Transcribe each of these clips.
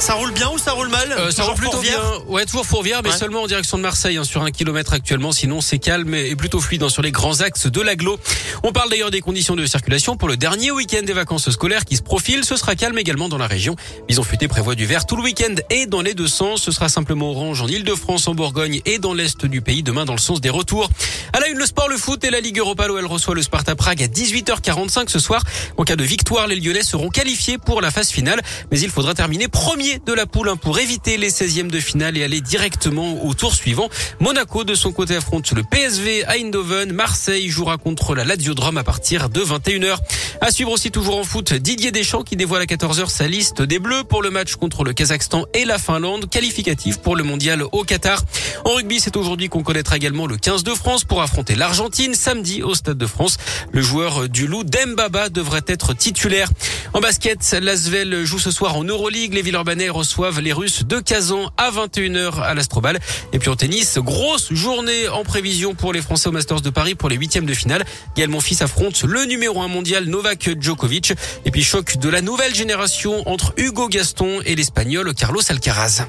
Ça roule bien ou ça roule mal euh, Ça roule plutôt bien. Ouais, toujours Fourvière, mais Ouais. seulement en direction de Marseille, hein, sur un kilomètre actuellement. Sinon, c'est calme et plutôt fluide hein, sur les grands axes de l'agglo. On parle d'ailleurs des conditions de circulation pour le dernier week-end des vacances scolaires qui se profile. Ce sera calme également dans la région. Bison Futé prévoit du vert tout le week-end et dans les deux sens. Ce sera simplement orange en Ile-de-France, en Bourgogne et dans l'est du pays demain dans le sens des retours. À la une, le sport, le foot et la Ligue Europa. L'OL reçoit le Sparta Prague à 18h45 ce soir. En cas de victoire, les Lyonnais seront qualifiés pour la phase finale. Mais il faudra terminer premier de la poule hein, pour éviter les 16e de finale et aller directement au tour suivant. Monaco, de son côté, affronte le PSV à Eindhoven. Marseille jouera contre la Lazio à partir de 21h. À suivre aussi toujours en foot, Didier Deschamps qui dévoile à 14h sa liste des Bleus pour le match contre le Kazakhstan et la Finlande, qualificatif pour le mondial au Qatar. En rugby, c'est aujourd'hui qu'on connaîtra également le 15 de France pour affronter l'Argentine samedi au Stade de France. Le joueur du Loup, Dembaba, devrait être titulaire. En basket, l'Asvel joue ce soir en Euroleague. Les Villeurbanais reçoivent les Russes de Kazan à 21h à l'Astrobal. Et puis en tennis, grosse journée en prévision pour les Français au Masters de Paris pour les huitièmes de finale. Gaël Monfils affronte le numéro un mondial Novak Djokovic. Et puis choc de la nouvelle génération entre Hugo Gaston et l'Espagnol Carlos Alcaraz.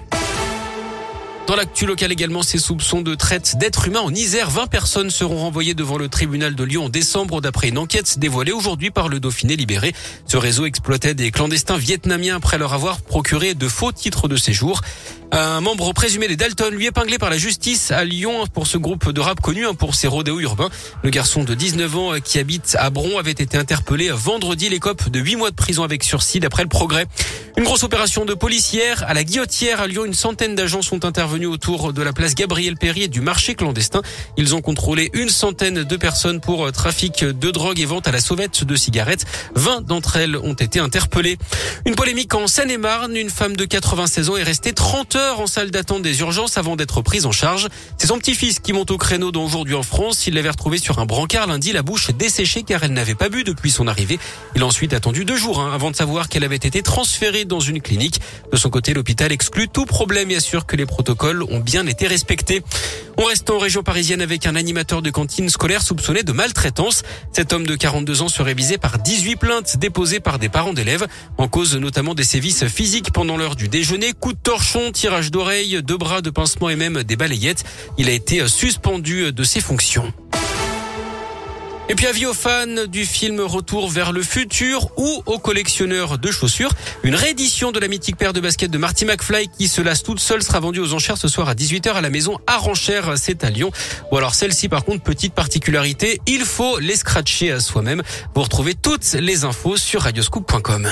Dans l'actu local également, ces soupçons de traite d'êtres humains en Isère. 20 personnes seront renvoyées devant le tribunal de Lyon en décembre d'après une enquête dévoilée aujourd'hui par le Dauphiné libéré. Ce réseau exploitait des clandestins vietnamiens après leur avoir procuré de faux titres de séjour. Un membre présumé des Dalton lui épinglé par la justice à Lyon pour ce groupe de rap connu hein, pour ses rodéos urbains. Le garçon de 19 ans euh, qui habite à Bron avait été interpellé vendredi. L'écope de 8 mois de prison avec sursis d'après le progrès. Une grosse opération de policière à la Guillotière à Lyon. Une centaine d'agents sont intervenus autour de la place Gabriel Péry et du marché clandestin. Ils ont contrôlé une centaine de personnes pour euh, trafic de drogue et vente à la sauvette de cigarettes. 20 d'entre elles ont été interpellées. Une polémique en Seine-et-Marne. Une femme de 96 ans est restée 30 heures en salle d'attente des urgences avant d'être prise en charge. C'est son petit-fils qui monte au créneau dont aujourd'hui en France. Il l'avait retrouvée sur un brancard lundi, la bouche desséchée car elle n'avait pas bu depuis son arrivée. Il a ensuite attendu deux jours hein, avant de savoir qu'elle avait été transférée dans une clinique. De son côté, l'hôpital exclut tout problème et assure que les protocoles ont bien été respectés. On reste en région parisienne avec un animateur de cantine scolaire soupçonné de maltraitance. Cet homme de 42 ans serait visé par 18 plaintes déposées par des parents d'élèves, en cause notamment des sévices physiques pendant l'heure du déjeuner, coups de torchon, tirage d'oreilles, de bras, de pincement et même des balayettes. Il a été suspendu de ses fonctions. Et puis avis aux fans du film Retour vers le futur ou aux collectionneurs de chaussures, une réédition de la mythique paire de baskets de Marty McFly qui se lasse toute seule sera vendue aux enchères ce soir à 18h à la maison Aranchère, c'est à Lyon. Bon alors celle-ci par contre, petite particularité, il faut les scratcher à soi-même. Vous retrouvez toutes les infos sur radioscoop.com.